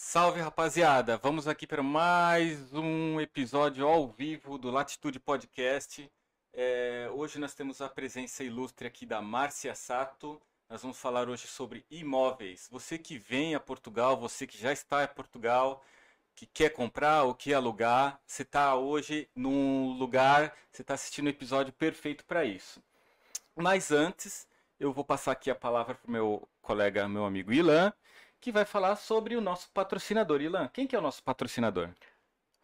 Salve rapaziada, vamos aqui para mais um episódio ao vivo do Latitude Podcast. É, hoje nós temos a presença ilustre aqui da Márcia Sato. Nós vamos falar hoje sobre imóveis. Você que vem a Portugal, você que já está em Portugal, que quer comprar ou quer alugar, você está hoje num lugar, você está assistindo o um episódio perfeito para isso. Mas antes, eu vou passar aqui a palavra para o meu colega, meu amigo Ilan, que vai falar sobre o nosso patrocinador. Ilan, quem que é o nosso patrocinador?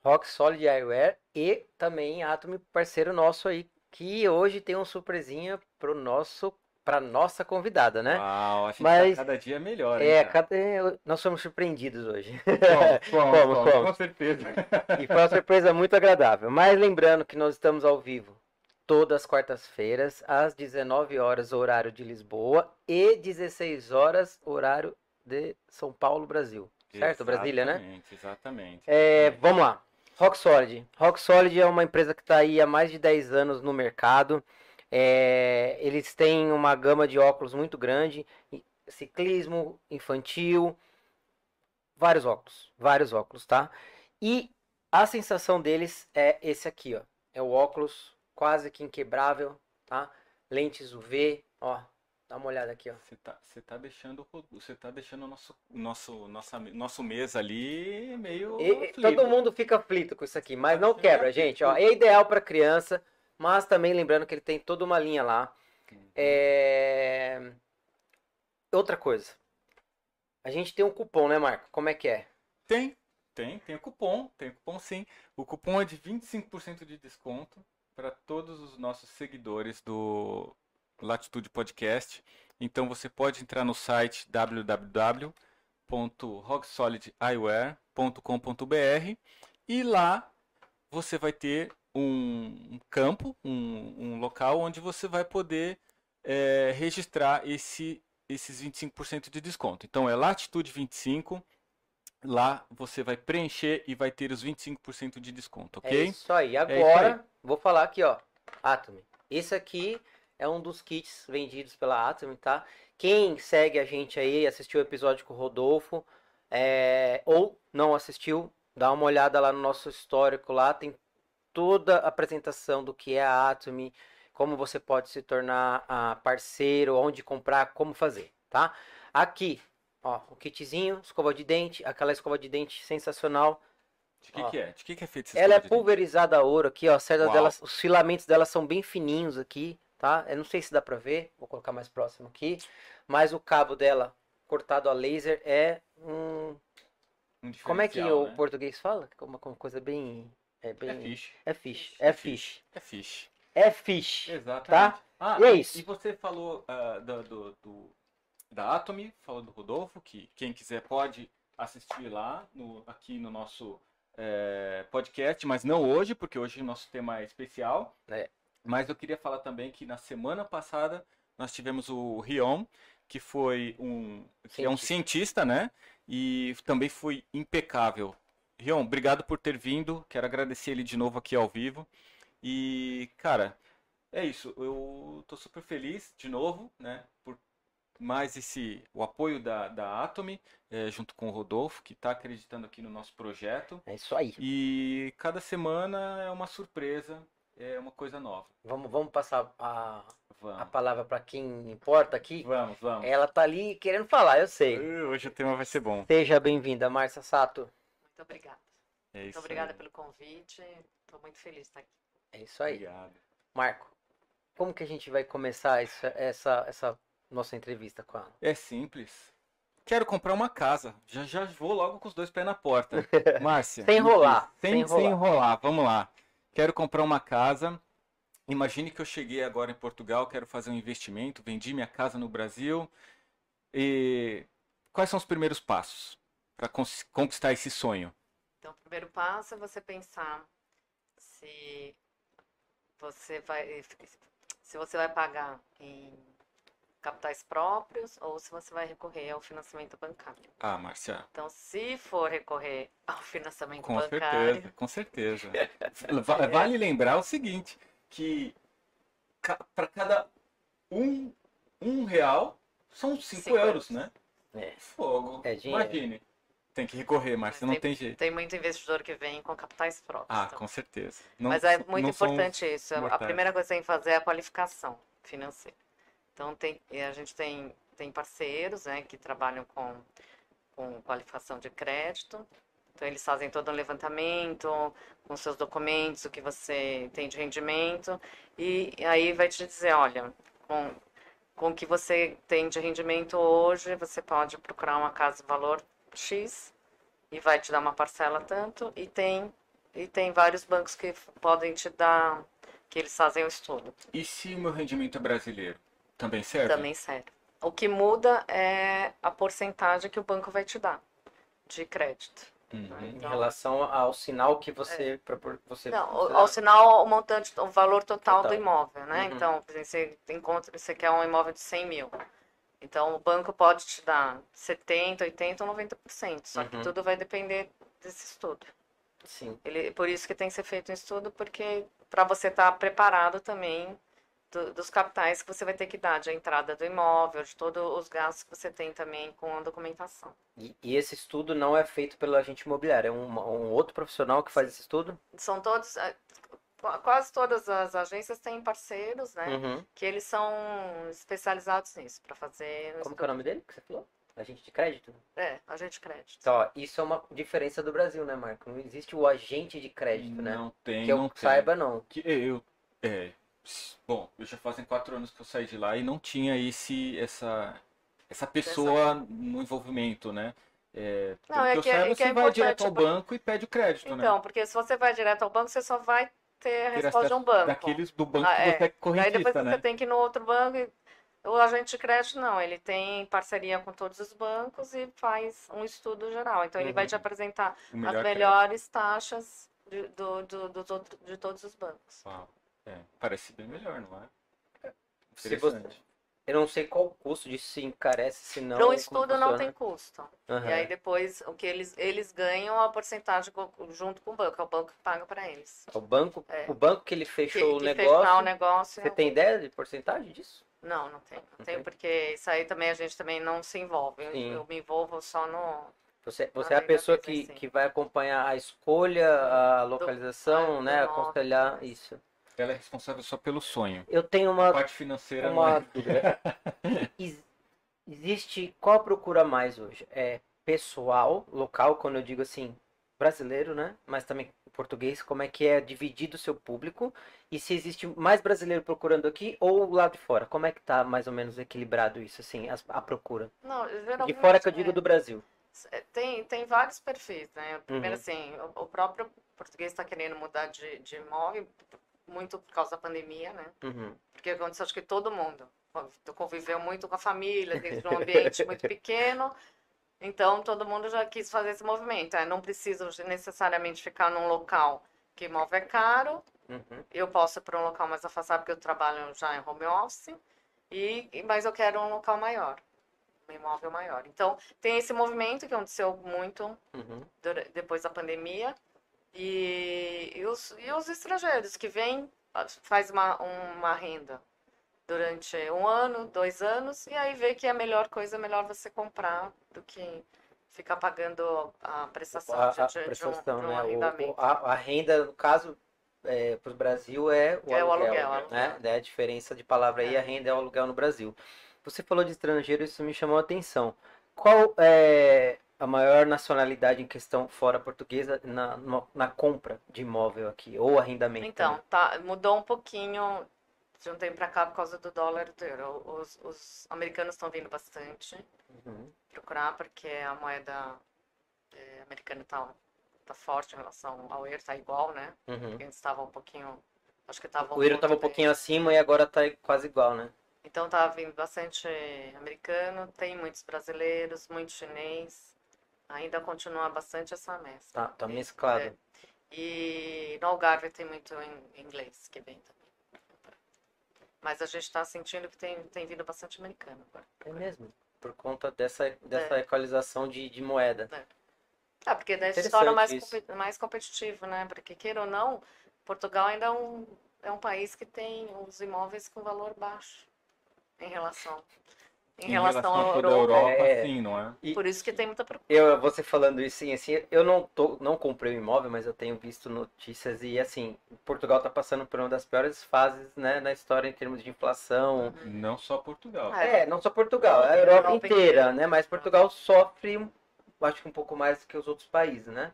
Rock Solid Eyewear e também Atom, parceiro nosso aí, que hoje tem uma surpresinha pro nosso para nossa convidada, né? Uau, a gente Mas, tá cada dia melhor. É, cada, nós somos surpreendidos hoje. Fomos, fomos, fomos, com certeza. E foi uma surpresa muito agradável. Mas lembrando que nós estamos ao vivo todas as quartas-feiras, às 19 horas, horário de Lisboa, e 16 horas, horário de São Paulo, Brasil. Certo? Exatamente, Brasília, né? Exatamente. É, vamos lá. Rock Solid. Rock Solid é uma empresa que está aí há mais de 10 anos no mercado. É, eles têm uma gama de óculos muito grande, ciclismo, infantil, vários óculos, vários óculos, tá? E a sensação deles é esse aqui, ó. É o óculos quase que inquebrável, tá? Lentes UV, ó, Dá uma olhada aqui, ó. Você tá, tá deixando, você tá deixando o nosso, nosso, nossa, nosso mês ali meio. E, todo mundo fica aflito com isso aqui, mas não quebra, gente. Ó, é ideal para criança, mas também lembrando que ele tem toda uma linha lá. Uhum. É... Outra coisa. A gente tem um cupom, né, Marco? Como é que é? Tem, tem, tem o cupom, tem o cupom sim. O cupom é de 25% de desconto para todos os nossos seguidores do Latitude Podcast. Então você pode entrar no site www.rocksolideyewear.com.br e lá você vai ter um campo, um, um local onde você vai poder é, registrar esse, esses 25% de desconto. Então é Latitude 25. Lá você vai preencher e vai ter os 25% de desconto, ok? É isso aí. Agora, é isso aí. vou falar aqui, ó. Atom. Esse aqui é um dos kits vendidos pela Atom, tá? Quem segue a gente aí, assistiu o episódio com o Rodolfo, é, ou não assistiu, dá uma olhada lá no nosso histórico lá, tem toda a apresentação do que é a Atom, como você pode se tornar uh, parceiro, onde comprar, como fazer, tá? Aqui, ó, o kitzinho, escova de dente, aquela escova de dente sensacional. De que, ó, que é? De que, que é feito essa Ela é pulverizada a ouro aqui, ó, cerdas delas, os filamentos dela são bem fininhos aqui, tá? Eu não sei se dá pra ver, vou colocar mais próximo aqui, mas o cabo dela cortado a laser é um... um Como é que né? o português fala? Uma, uma coisa bem... É, bem... é fish. É fish. É fish. É fish. É fish. Exatamente. Tá? Ah, e é isso. E você falou uh, do, do, do, da Atomy, falou do Rodolfo, que quem quiser pode assistir lá, no, aqui no nosso é, podcast, mas não hoje, porque hoje o nosso tema é especial. É. Mas eu queria falar também que na semana passada nós tivemos o Rion, que foi um, que é um cientista, né? E também foi impecável. Rion, obrigado por ter vindo. Quero agradecer ele de novo aqui ao vivo. E, cara, é isso. Eu tô super feliz de novo, né? Por mais esse o apoio da, da Atomy, é, junto com o Rodolfo, que está acreditando aqui no nosso projeto. É isso aí. E cada semana é uma surpresa é uma coisa nova. Vamos, vamos passar a, vamos. a palavra para quem importa aqui? Vamos, vamos. Ela tá ali querendo falar, eu sei. Uh, hoje o tema vai ser bom. Seja bem-vinda, Márcia Sato. Muito obrigada. É muito obrigada aí. pelo convite. Estou muito feliz de estar aqui. É isso aí. Obrigado. Marco, como que a gente vai começar essa, essa, essa nossa entrevista com ela? É simples. Quero comprar uma casa. Já já vou logo com os dois pés na porta. Márcia. sem enrolar. Sem, sem, enrolar. sem enrolar. Vamos lá quero comprar uma casa. Imagine que eu cheguei agora em Portugal, quero fazer um investimento, vendi minha casa no Brasil. E quais são os primeiros passos para conquistar esse sonho? Então, o primeiro passo é você pensar se você vai se você vai pagar em capitais próprios ou se você vai recorrer ao financiamento bancário. Ah, Márcia. Então, se for recorrer ao financiamento com bancário. Certeza, com certeza. vale lembrar o seguinte: que para cada um, um real são cinco, cinco euros, euros, né? É. Fogo. É dinheiro. Imagine. Tem que recorrer, mas não tem jeito. Tem muito investidor que vem com capitais próprios. Ah, então. com certeza. Não, Mas é muito importante isso. A mortais. primeira coisa que tem que fazer é a qualificação financeira. Então, tem, e a gente tem, tem parceiros né, que trabalham com, com qualificação de crédito. Então, eles fazem todo um levantamento com seus documentos, o que você tem de rendimento. E aí vai te dizer, olha, com, com o que você tem de rendimento hoje, você pode procurar uma casa de valor X e vai te dar uma parcela tanto. E tem, e tem vários bancos que podem te dar, que eles fazem o estudo. E se o meu rendimento é brasileiro? Também serve? Também serve. O que muda é a porcentagem que o banco vai te dar de crédito. Uhum. Em Então- relação ao sinal que você propor, você Não, você- ao sinal, o montante, o valor total, Total. do imóvel, né? Uhum. Então, por exemplo, você encontra, você quer um imóvel de 100 mil. Então, o banco pode te dar 70, 80 ou 90%. Só que Uhum. tudo vai depender desse estudo. sim. Ele, por isso que tem que ser feito um estudo, porque para você estar preparado também do- dos capitais que você vai ter que dar, de entrada do imóvel, de todos os gastos que você tem também com a documentação. E, e esse estudo não é feito pelo agente imobiliário, é um, um outro profissional que faz esse estudo? São todos, qu- quase todas as agências têm parceiros, né? Uhum. Que eles são especializados nisso, para fazer. Como que é o nome dele que você falou? Agente de crédito? É, agente de crédito. Então, ó, isso é uma diferença do Brasil, né, Marco? Não existe o agente de crédito, né? Não tem, Que eu não tem. saiba, não. Que eu, é, bom, eu já fazem quatro anos que eu saí de lá e não tinha esse, essa, essa pessoa no envolvimento, né? É, Não, pelo é que eu é- saiba, é que você é vai direto ao importante, banco e pede o crédito, né? Então, porque se você vai direto ao banco, você só vai ter a resposta de um banco. Daqueles do banco Ah, que é. você é Aí depois correntista, você né? tem que ir no outro banco e o agente de crédito não, ele tem parceria com todos os bancos e faz um estudo geral. Então ele vai Uhum. te apresentar O as melhor melhores taxas de, do, do, outro- de todos os bancos. crédito. Uau, é, parece bem melhor, não é? Se você, Interessante. eu não sei qual o custo disso, se encarece, se não. Para um estudo não tem custo. Aham. E aí depois o que eles, eles ganham a porcentagem junto com o banco, é o banco que paga para eles. O banco, É. o banco que ele Que, fechou o que negócio. o negócio. Você tem ideia de porcentagem disso? Não, não tenho. Não tenho porque isso aí também a gente também não se envolve. Eu, eu me envolvo só no. Você, você é a pessoa que, sim. que vai acompanhar a escolha, a localização, ah, né? do Aconselhar isso. Ela é responsável só pelo sonho. Eu tenho A uma, parte financeira não uma é. dúvida. Ex- Existe qual procura mais hoje? É pessoal, local, quando eu digo assim, brasileiro, né? Mas também português, como é que é dividido o seu público? E se existe mais brasileiro procurando aqui ou lá de fora? Como é que tá mais ou menos equilibrado isso, assim, as- a, procura? Não, De fora que eu digo é, do Brasil. Tem, tem vários perfis, né? Primeiro, Uhum. assim, o, o próprio português está querendo mudar de, de imóvel, muito por causa da pandemia, né? Uhum. Porque aconteceu, acho que todo mundo conviveu muito com a família, dentro de um ambiente muito pequeno. Então, todo mundo já quis fazer esse movimento. É, não preciso necessariamente ficar num local que imóvel é caro. Uhum. Eu posso ir para um local mais afastado, porque eu trabalho já em home office. E, mas eu quero um local maior, um imóvel maior. Então, tem esse movimento que aconteceu muito Uhum. depois da pandemia. E, e, os, e os estrangeiros que vêm, faz uma, uma renda durante um ano, dois anos, e aí vê que é a melhor coisa, é melhor você comprar do que ficar pagando a prestação A, de, a de- de um, prestação, de um né? O- arrendamento. o- a, a renda, no caso, para o Brasil é o É o aluguel, aluguel, né? aluguel. É a diferença de palavra aí, É. a renda é o aluguel no Brasil. Você falou de estrangeiro, isso me chamou a atenção. Qual é a maior nacionalidade em questão fora portuguesa na, na compra de imóvel aqui, ou arrendamento? Então, tá, mudou um pouquinho de um tempo para cá por causa do dólar e do euro. Os, os americanos estão vindo bastante Uhum. procurar, porque a moeda eh, americana está tá forte em relação ao euro, está igual, né? Uhum. Porque antes estava um pouquinho. Acho que estava O euro estava um pouquinho acima e agora está quase igual, né? Então tá vindo bastante americano, tem muitos brasileiros, muito chinês. Ainda continua bastante essa mescla. Tá, tá mesclado. É. E no Algarve tem muito em inglês que vem também. Mas a gente está sentindo que tem, tem vindo bastante americano agora. É mesmo. Por conta dessa, dessa equalização de, de moeda. Ah, porque daí se torna mais, mais competitivo, né? Porque, queira ou não, Portugal ainda é um, é um país que tem os imóveis com valor baixo em relação. Em, relação, a à toda Europa. a Europa, É. sim, não é? E Por isso que tem muita procura. eu, você falando isso, sim, assim, eu não tô, não comprei um imóvel, mas eu tenho visto notícias e, assim, Portugal tá passando por uma das piores fases, né, na história em termos de inflação. Não só Portugal. Ah, É, não só Portugal, a A Europa Europa inteira, inteira. né, mas Portugal sofre, um- acho que um pouco mais que os outros países, né?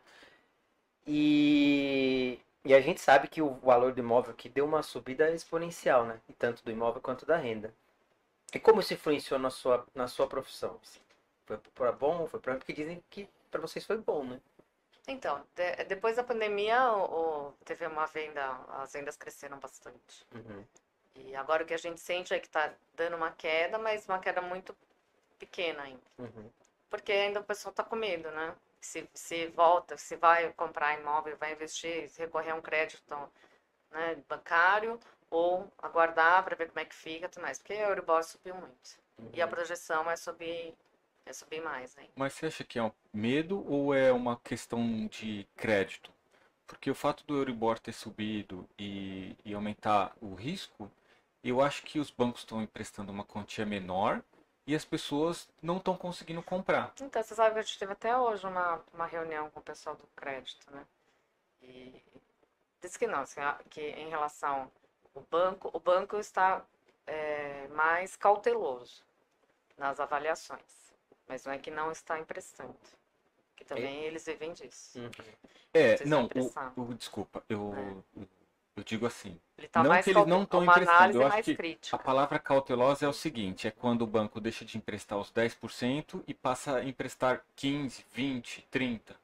E, e a gente sabe que o valor do imóvel aqui deu uma subida exponencial, né? E tanto do imóvel quanto da renda. E como isso influenciou na sua, na sua profissão? assim? Foi para bom? Foi para porque dizem que para vocês foi bom, né? Então, de- depois da pandemia, o, o- teve uma venda, as vendas cresceram bastante. Uhum. E agora o que a gente sente é que está dando uma queda, mas uma queda muito pequena ainda. Uhum. Porque ainda o pessoal está com medo, né? Se, se volta, se vai comprar imóvel, vai investir, se recorrer a um crédito né, bancário ou aguardar para ver como é que fica, tudo mais. Porque a Euribor subiu muito. E a projeção é subir, é subir mais, hein? Mas você acha que é um medo ou é uma questão de crédito? Porque o fato do Euribor ter subido e, e aumentar o risco, eu acho que os bancos estão emprestando uma quantia menor e as pessoas não estão conseguindo comprar. Então, você sabe que a gente teve até hoje uma, uma reunião com o pessoal do crédito, né? E disse que não, assim, que em relação ao banco, o banco está é, mais cauteloso nas avaliações, mas não é que não está emprestando, que também eles vivem disso. Uhum. É, não, o, o- desculpa, eu, eu digo assim, Ele está Não mais que eles não estão emprestando, eu acho que crítica. a palavra cautelosa é o seguinte, é quando o banco deixa de emprestar os 10% e passa a emprestar 15, 20, 30.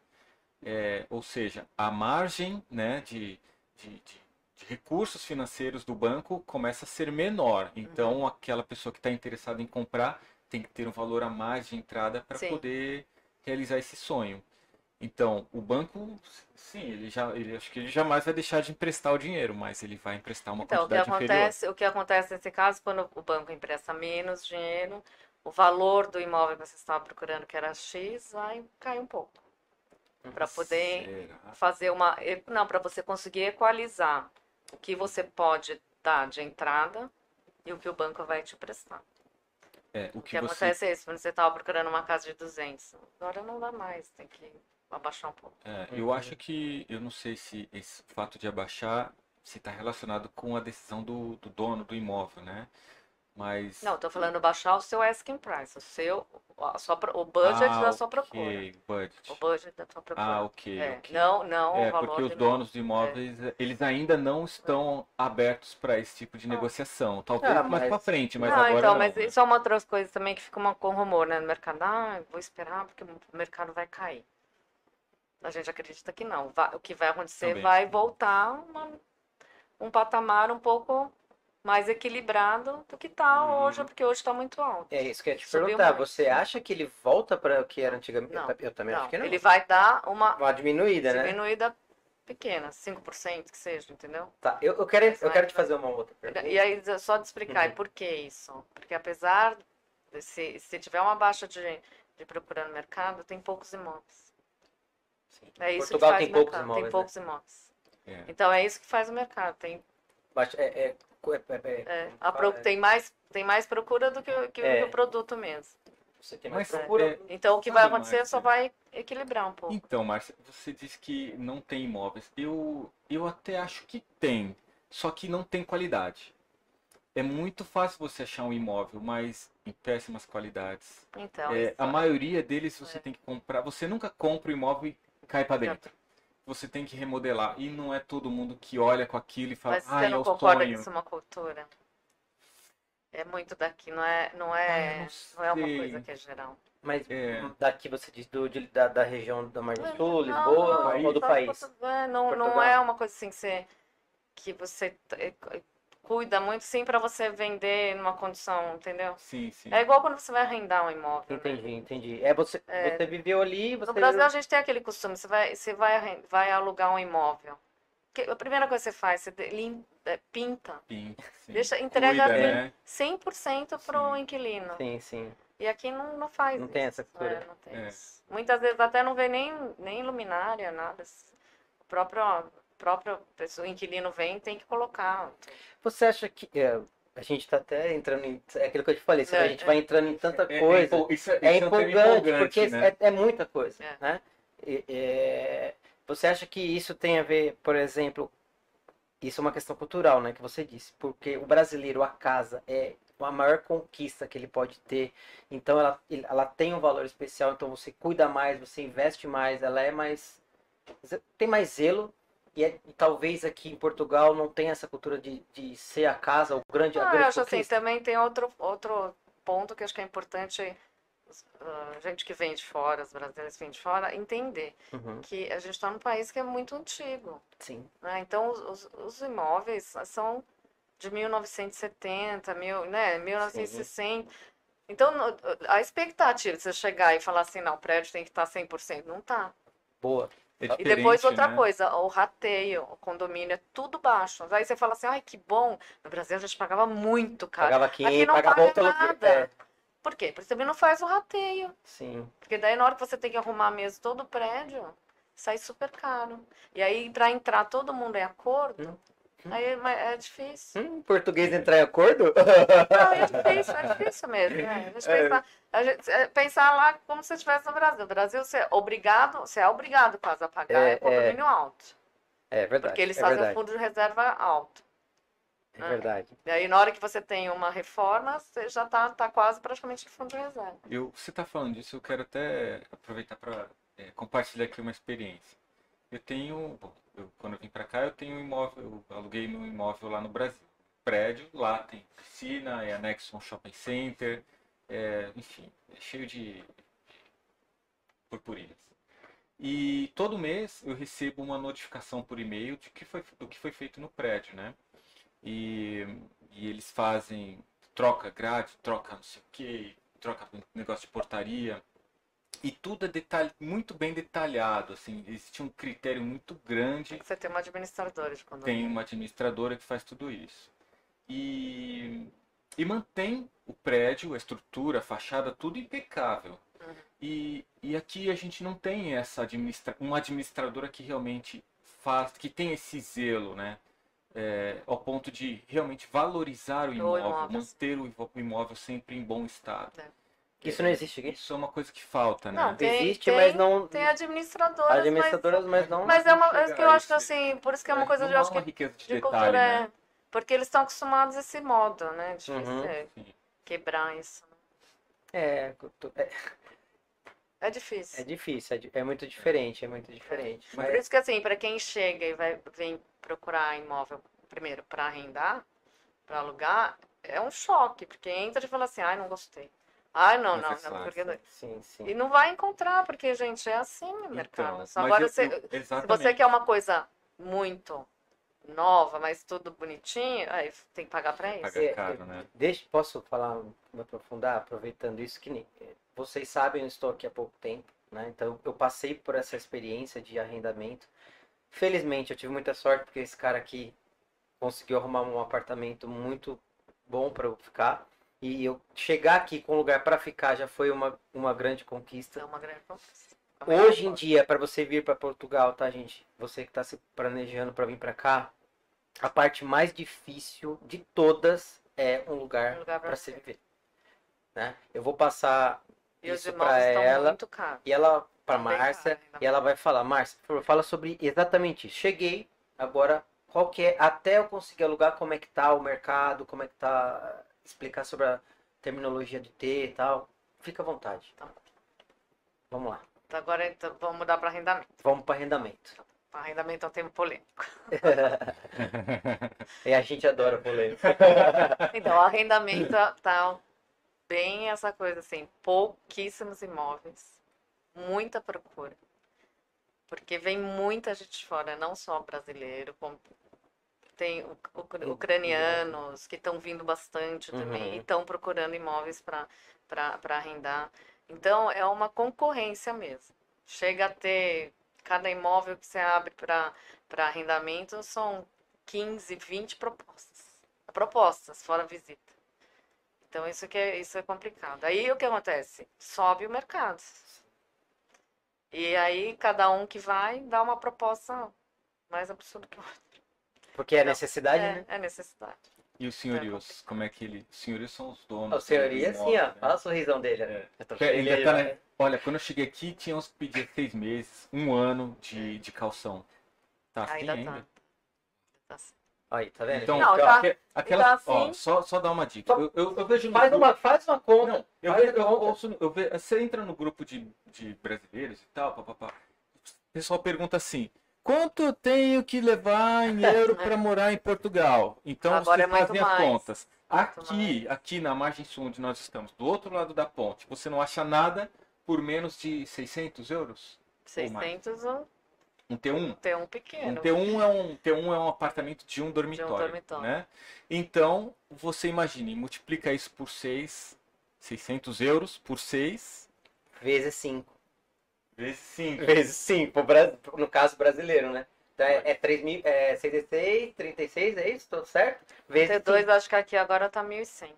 É, ou seja, a margem né, de, de- de recursos financeiros do banco começa a ser menor. Então, Uhum. aquela pessoa que está interessada em comprar tem que ter um valor a mais de entrada para poder realizar esse sonho. Então, o banco, sim, ele já, ele, acho que ele jamais vai deixar de emprestar o dinheiro, mas ele vai emprestar uma Então, o que quantidade inferior. acontece, o que acontece nesse caso, quando o banco empresta menos dinheiro, o valor do imóvel que você estava procurando, que era X, vai cair um pouco. Para poder Será? fazer uma. Não, para você conseguir equalizar o que você pode dar de entrada e o que o banco vai te prestar. É, o O que que você acontece é isso, quando você estava procurando uma casa de 200, agora não dá mais, tem que abaixar um pouco. É, eu acho que, eu não sei se esse fato de abaixar se está relacionado com a decisão do, do dono do imóvel, né? Mas. Não, estou falando baixar o seu asking price, o seu, a sua, o budget ah, da sua procura. ok, budget. O budget da sua procura. Ah, ok, É, ok. Não, não É, o valor porque os do donos de imóveis, eles ainda não estão abertos para esse tipo de Ah. negociação. Talvez Ah, mais mas- para frente, mas não, agora então, não, mas né? isso é uma outras coisas também que fica uma, com rumor, né, no mercado. Ah, vou esperar porque o mercado vai cair. A gente acredita que não. Vai- o que vai acontecer Também. vai voltar uma- um patamar um pouco mais equilibrado do que está Uhum. hoje, porque hoje está muito alto. É isso que eu ia te Subiu perguntar. muito. Você acha que ele volta para o que era antigamente? Não, eu, ta- eu também Não, acho que não. ele vai dar uma Uma diminuída, né? diminuída pequena, 5% que seja, entendeu? Tá, eu, eu quero, Mas eu vai- quero te fazer uma outra pergunta. E aí, só de explicar, Uhum. por que isso? Porque apesar de se, se tiver uma baixa de, de procura no mercado, tem poucos imóveis. Sim. É isso Portugal que faz tem o poucos mercado, imóveis. tem poucos imóveis. É. Então é isso que faz o mercado. Tem, Né? Baixa- é, é, é, é, é, como a pro- tem, mais, tem mais procura do que, o- que, É. o produto mesmo. Você tem mais Mas, procura. é, Então o que vai acontecer Márcia? só vai equilibrar um pouco. Então, Márcia, você disse que não tem imóveis. Eu, eu até acho que tem, só que não tem qualidade. É muito fácil você achar um imóvel, mas em péssimas qualidades. Então, É, a maioria deles você É. tem que comprar. Você nunca compra o imóvel e cai para dentro. Você tem que remodelar. E não é todo mundo que olha com aquilo e fala, mas ah, você é não o concorda que isso é uma cultura? É muito daqui, não é, não Ah, é, eu não é uma coisa que é geral. Mas É. daqui você diz do, de- da, da região da Margem Sul, Não, Lisboa, não, ou do país? É, não, não é uma coisa assim que você, que você cuida muito, sim, para você vender numa condição, entendeu? Sim, sim. É igual quando você vai arrendar um imóvel. né? Entendi, entendi. É você, É. você viveu ali, você No Brasil a gente tem aquele costume, você vai, você vai, vai alugar um imóvel. Que a primeira coisa que você faz, você de- lim- eh, pinta, Sim, sim. deixa, entrega Cuida, lim- né? 100% pro Sim. inquilino. Sim, sim. E aqui não, não faz Não tem isso. essa cultura. É, não tem É. isso. Muitas vezes até não vê nem, nem luminária, nada. O próprio, próprio pessoa, o inquilino vem tem que colocar. Você acha que. é, a gente tá até entrando em. É aquilo que eu te falei, É, a gente é. vai entrando em tanta É- é coisa. isso É, isso um tema empolgante, porque né? é, é muita coisa, É. né? É, você acha que isso tem a ver, por exemplo, isso é uma questão cultural, né, que você disse, porque o brasileiro, a casa, é a maior conquista que ele pode ter, então ela, ela tem um valor especial, então você cuida mais, você investe mais, ela é mais, tem mais zelo, e, é- e talvez aqui em Portugal não tenha essa cultura de, de ser a casa, o grande, Ah, eu grande acho assim, também tem outro, outro ponto que eu acho que é importante os- a gente que vem de fora, os brasileiros que vêm de fora, entender Uhum, que a gente está num país que é muito antigo. sim, né? Então, os, os- imóveis são de 1970, mil, né, 1960. Então, no- a expectativa de você chegar e falar assim, não, o prédio tem que estar 100%, não está. boa. É E depois outra né? coisa, o rateio, o condomínio é tudo baixo. Aí você fala assim, ai, que bom. No Brasil a gente pagava muito caro. Pagava aqui, Aqui não pagava paga nada. É, Por quê? Porque você também não faz o rateio. sim. Porque daí na hora que você tem que arrumar mesmo todo o prédio, sai super caro. E aí, para entrar todo mundo em acordo, Hum. Aí é, é difícil. Hum, português entrar em acordo? Não, é difícil, é difícil mesmo. né? A gente É. pensar, a gente, é, pensar lá como se estivesse no Brasil. No Brasil, você é obrigado, você é obrigado quase a pagar É, é, condomínio alto. É verdade. Porque eles é fazem um verdade, fundo de reserva alto. É verdade. E aí, na hora que você tem uma reforma, você já está tá quase praticamente no fundo de reserva. Eu, você está falando disso, eu quero até aproveitar para compartilhar aqui uma experiência. Eu tenho, eu, quando eu vim para cá, eu tenho um imóvel, eu aluguei meu imóvel lá no Brasil. Prédio, lá tem piscina, é anexo um shopping center, é, enfim, é cheio de purpurinas. E todo mês eu recebo uma notificação por e-mail de que foi, do que foi feito no prédio, né? E, e eles fazem troca grade, troca não sei o que, troca negócio de portaria. E tudo é detalhe, muito bem detalhado, assim, existe um critério muito grande Você tem uma administradora de condomínio. tem uma administradora que faz tudo isso. E, e mantém o prédio, a estrutura, a fachada, tudo impecável. Uhum. E, e aqui a gente não tem essa administra uma administradora que realmente faz, que tem esse zelo, né? É, ao ponto de realmente valorizar o imóvel, imóvel. manter o o imóvel sempre em bom estado. Isso não existe aqui? Isso é uma coisa que falta, né? Não, tem- Existe, mas não. Tem administradoras, Administradoras, mas não. mas, mas é uma Chega é que eu acho que assim, por isso que é uma coisa não de, eu acho uma que riqueza de, de detalhe, cultura né? é. Porque eles estão acostumados a esse modo, né? Uhum. é Sim. quebrar isso. É, cultu- é, É difícil. é difícil, é, é muito diferente, é muito diferente. Por Mas, isso que assim, para quem chega e vai vem procurar imóvel primeiro para arrendar, para alugar, é um choque, porque entra e fala assim, ai, não gostei. Ai, não, Não não, é não, fácil. porque não- sim, sim. E não vai encontrar, porque, gente, é assim o mercado. Então, Agora, eu- você, eu- se você quer uma coisa muito nova, mas tudo bonitinho, aí tem que pagar para isso. Pagar É, caro, né? Deixa, posso falar, me aprofundar, aproveitando isso, que nem- vocês sabem, eu estou aqui há pouco tempo, né? Então eu passei por essa experiência de arrendamento. Felizmente eu tive muita sorte, porque esse cara aqui conseguiu arrumar um apartamento muito bom para eu ficar. E eu chegar aqui com um lugar para ficar já foi uma, uma grande conquista. É uma grande conquista. Hoje em dia, para você vir para Portugal, tá, gente? Você que está se planejando para vir para cá, a parte mais difícil de todas é um lugar Um lugar para se viver. Né? Eu vou passar E isso para ela e ela para Também Márcia e ela vai falar, Márcia, por favor, fala sobre exatamente isso. Cheguei, agora qual que é até eu conseguir alugar como é que tá o mercado, como é que tá explicar sobre a terminologia de T e tal. Fica à vontade. Tá. Vamos lá. Então, agora então, vamos mudar para arrendamento. Vamos para arrendamento. Arrendamento é um tema polêmico. E a gente adora polêmica. Então, o arrendamento tá bem essa coisa assim, pouquíssimos imóveis, muita procura. Porque vem muita gente de fora, não só brasileiro, como tem u- u- ucranianos que estão vindo bastante também Uhum. e estão procurando imóveis para arrendar. Então, é uma concorrência mesmo. Chega a ter, cada imóvel que você abre para arrendamento são 15, 20 propostas. Propostas, fora visita. Então, isso que é, isso é complicado. Aí, o que acontece? Sobe o mercado. E aí, cada um que vai dá uma proposta mais absurda que a outra. Porque é Não, necessidade, é, né? é necessidade. E os senhorios, como é que ele. Os senhorios são os donos. O senhoria, dos assim, ó. né? Olha o sorrisão dele. É. Ele tá, né? Olha, quando eu cheguei aqui, tinha uns que pediam seis meses, um ano de, de calção. Tá assim Ainda ainda? tá. Tá assim. Aí, tá vendo? Então, Não, tá- aque- aquela, tá assim. ó, só, só dar uma dica. Só- Eu, eu, eu vejo no Faz grupo- uma, faz uma conta. Não, eu faz vejo, a eu conta. ouço, eu vejo, você entra no grupo de, de brasileiros e tal, papapá. O pessoal pergunta assim: quanto eu tenho que levar em euro para morar em Portugal? Então Agora vocês é fazem as mais. contas. Muito Aqui, aqui na margem sul onde nós estamos, do outro lado da ponte, você não acha nada por menos de 600 euros? 600 um Um T1? T1 Um pequeno. T1 é um, T1 é um apartamento de um dormitório, dormitório. né? Então, você imagine, multiplica isso por 6, 600 euros por 6, Vezes 5. Vezes 5. Vezes 5, no caso brasileiro, né? Então é, é 3 mil, é 66, 36, é isso? Tudo certo? Vezes T2 cinco. acho que aqui agora tá 1.100.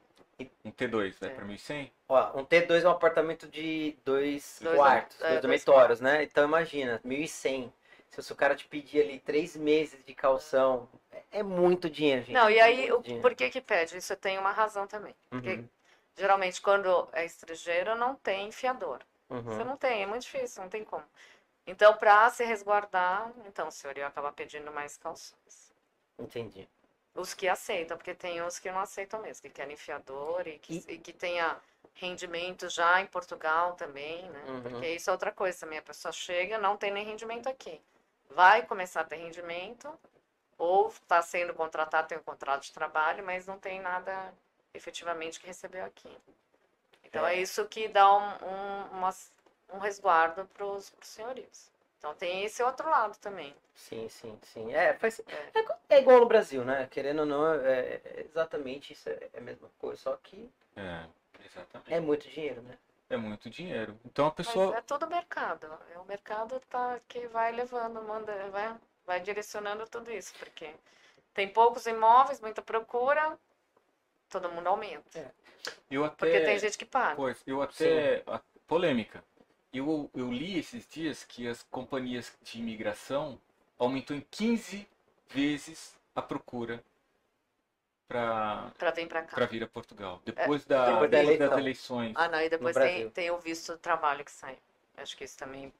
Um T2 vai É. para 1.100? Ó, um T2 é um apartamento de dois, Dois quartos, é, dois dormitórios, né? Então imagina, 1.100. Se o cara te pedir ali três meses de calção, é, é muito dinheiro, gente. Não, e é aí, o, por que que pede? Isso tem uma razão também. Porque Uhum, geralmente quando é estrangeiro não tem fiador. Uhum. Você não tem, é muito difícil, não tem como. Então, para se resguardar, então o senhor ia acabar pedindo mais calções. Entendi. Os que aceitam, porque tem os que não aceitam mesmo, que querem fiador e que, e que tenha rendimento já em Portugal também, né? Uhum. Porque isso é outra coisa também. A pessoa chega, não tem nem rendimento aqui. Vai começar a ter rendimento, ou está sendo contratado, tem um contrato de trabalho, mas não tem nada efetivamente que recebeu aqui. Então é, É. isso que dá um, um, uma- um resguardo para os senhorios. Então tem esse outro lado também. Sim, sim, sim. É, faz, É. é, é igual no Brasil, né? Querendo ou não, é, é exatamente isso, é, a mesma coisa, só que É, exatamente. é muito dinheiro, né? É muito dinheiro. Então a Mas pessoa. é todo mercado. É o mercado tá, que vai levando, manda, vai, vai direcionando tudo isso, porque tem poucos imóveis, muita procura, todo mundo aumenta. É. Eu até. Porque tem gente que paga. Pois, eu até. a- polêmica. Eu, eu li esses dias que as companhias de imigração aumentou em 15 vezes a procura para vir pra cá. para vir a Portugal. Depois, da, É, depois da depois das eleição. eleições. Ah, não, e depois tem, Brasil. tem o visto de trabalho que sai. Acho que isso também.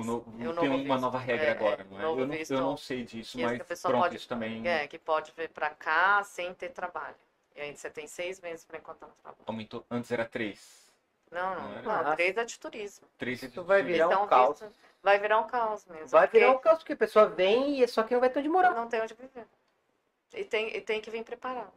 O no- tem uma visto. nova regra É, agora, é, não é? novo Eu não, visto, eu não sei disso, que a mas pessoa pronto, pode- isso também É, que pode vir pra cá sem ter trabalho. E aí você tem seis meses pra encontrar um trabalho. aumentou. Antes era 3. Não, Não não. era? Não, Ah, três é de turismo. 3 Isso vai virar um Então, caos. visto- vai virar um caos mesmo. Vai porque virar um caos, porque a pessoa vem e é só que não vai ter onde morar. Não tem onde viver. E tem, e tem que vir preparado.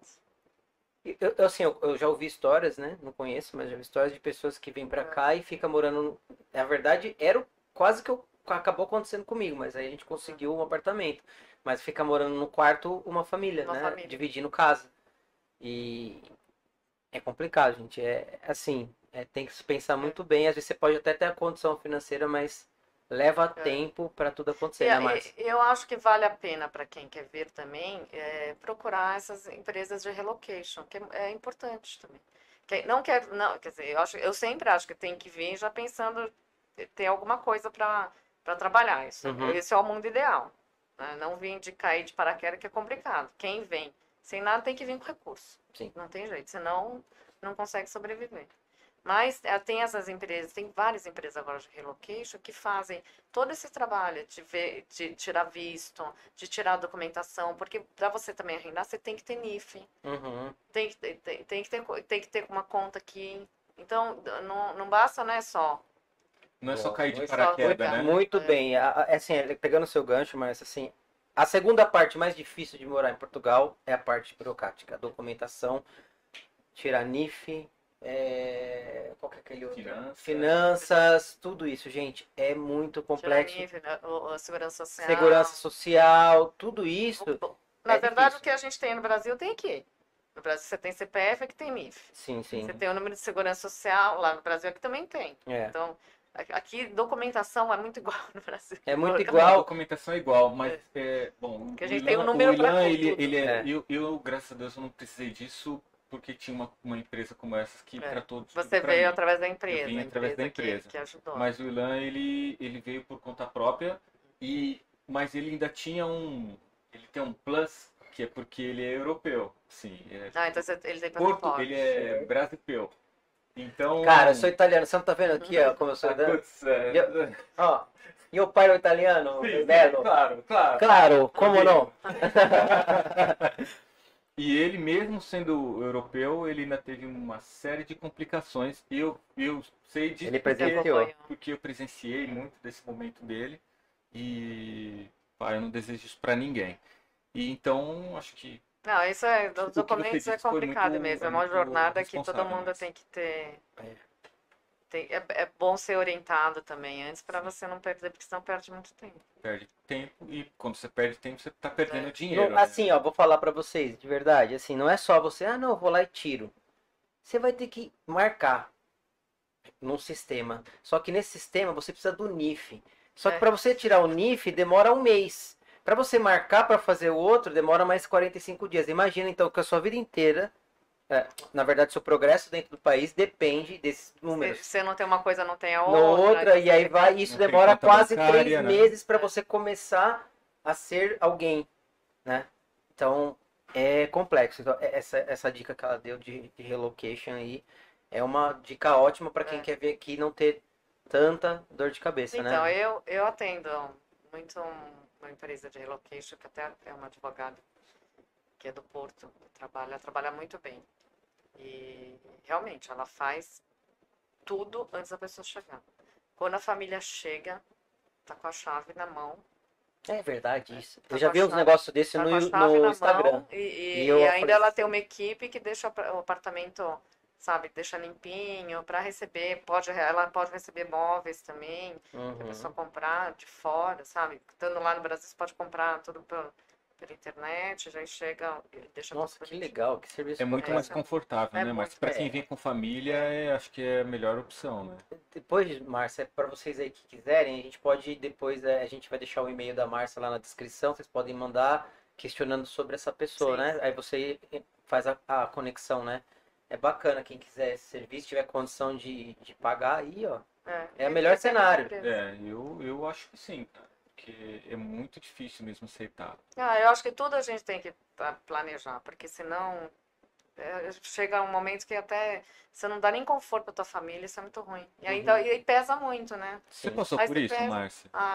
Eu, assim, eu, eu já ouvi histórias, né? Não conheço, mas já ouvi histórias de pessoas que vêm pra cá e ficam morando. no- Na verdade, era o- quase que eu- acabou acontecendo comigo, mas aí a gente conseguiu um apartamento. Mas fica morando no quarto uma família, Uma né? família. Dividindo casa. E é complicado, gente. É assim, é, tem que se pensar muito bem. Às vezes você pode até ter a condição financeira, mas leva É. tempo pra tudo acontecer, né, Márcia? e- eu acho que vale a pena para quem quer vir também é, procurar essas empresas de relocation, que é, é importante também. Quem não quer, não, quer dizer, eu, acho, eu sempre acho que tem que vir já pensando ter alguma coisa para trabalhar. Isso, Uhum. esse é o mundo ideal. né? Não vir de cair de paraquedas que é complicado. Quem vem sem nada tem que vir com recurso. Sim. Não tem jeito, senão não consegue sobreviver. Mas eh, tem essas empresas, tem várias empresas agora de relocation que fazem todo esse trabalho de, ver, de tirar visto, de tirar documentação, porque para você também arrendar, você tem que ter NIF, Uhum. tem que, ter- tem, tem que, ter, tem que ter uma conta aqui. Então, não, não basta, não é só. Não é só cair de muito- paraquedas, né? Muito É. bem. A- Assim, pegando o seu gancho, mas assim, a segunda parte mais difícil de morar em Portugal é a parte burocrática, a documentação, tirar NIF, é... qual que é aquele outro? Finanças. Finanças, tudo isso, gente, é muito Tirar complexo. NIF, né, o- a segurança social. Segurança social, tudo isso. Na é verdade, difícil. o que a gente tem no Brasil tem aqui. No Brasil você tem CPF, aqui tem NIF. Sim, sim. Você tem o número de segurança social, lá no Brasil aqui também tem. É. Então, aqui documentação é muito igual no Brasil. É muito A igual. documentação é igual, mas é, bom. Porque a o gente tem um Ilan- número o Ilan, ele, ele é, É. eu, eu, graças a Deus, eu não precisei disso porque tinha uma, uma empresa como essa que É. tratou de Você veio mim. através da empresa. vim a através da que- empresa. Que, ajudou. Mas o Ilan, ele, ele veio por conta própria e mas ele ainda tinha um ele tem um plus que é porque ele é europeu. Sim, é Ah, então você- ele tem Porto, passaporte. ele é brasileiro. Então. Cara, eu sou italiano. Você não tá vendo aqui, ó, como eu sou italiano? putz, é, Eu- Ó, e o pai é italiano, sim, belo. Claro, claro. Claro, como não? E ele, mesmo sendo europeu, ele ainda teve uma série de complicações. Eu, eu sei disso Ele porque, presenciou. porque eu presenciei muito desse momento dele. E pá, eu não desejo isso pra ninguém. E então, acho que Não, isso é, O que os você documentos é complicado muito- mesmo. é uma jornada que todo mundo tem que ter. É. tem- é, é bom ser orientado também antes para você não perder, porque senão perde muito tempo. perde tempo. E quando você perde tempo, você tá perdendo É. dinheiro. Não, né? assim, ó, vou falar pra vocês, de verdade. Assim, não é só você, ah, não, eu vou lá e tiro. Você vai ter que marcar num sistema. Só que nesse sistema você precisa do NIF. Só que É. pra você tirar o NIF demora um mês. Pra você marcar pra fazer o outro demora mais 45 dias. Imagina então que a sua vida inteira, é, na verdade, seu progresso dentro do país depende desses Se números. você não tem uma coisa, não tem a outra. outra, e aí vai, isso demora quase bancária, três né? meses para você começar a ser alguém, né? Então, é complexo. Então, é- essa, essa dica que ela deu de, de relocation aí é uma dica ótima para quem É. quer vir aqui e não ter tanta dor de cabeça, Então, né? eu, eu atendo muito um- uma empresa de relocation, que até é uma advogada, que é do Porto, trabalha, ela trabalha muito bem. E realmente, ela faz tudo antes da pessoa chegar. Quando a família chega, tá com a chave na mão. É verdade isso. Tá Eu já vi uns negócios desse Tá no, no Instagram. mão e, e- E e ainda ela assim- tem uma equipe que deixa o apartamento, sabe, deixa limpinho para receber, pode, ela pode receber móveis também, que a Uhum. pessoa comprar de fora, sabe? Estando lá no Brasil, você pode comprar tudo pela, pela internet, já chega e deixa Nossa, que legal, que serviço É muito bacana. mais confortável, É né? Mas pra quem É. vem com família, é- acho que é a melhor opção, né? Depois, Márcia, para vocês aí que quiserem, a gente pode depois, é, a gente vai deixar o e-mail da Márcia lá na descrição, vocês podem mandar questionando sobre essa pessoa, Sim. né? Aí você faz a, a conexão, né? É bacana, quem quiser esse serviço, tiver condição de, de pagar aí, ó. É o e melhor cenário. É, eu, eu acho que sim. Porque é muito difícil mesmo aceitar. Ah, eu acho que tudo a gente tem que planejar, porque senão é, chega um momento que até você não dá nem conforto pra tua família, isso é muito ruim. E ainda e aí pesa muito, né? Você passou Mas por isso, depende. Márcia? Ah,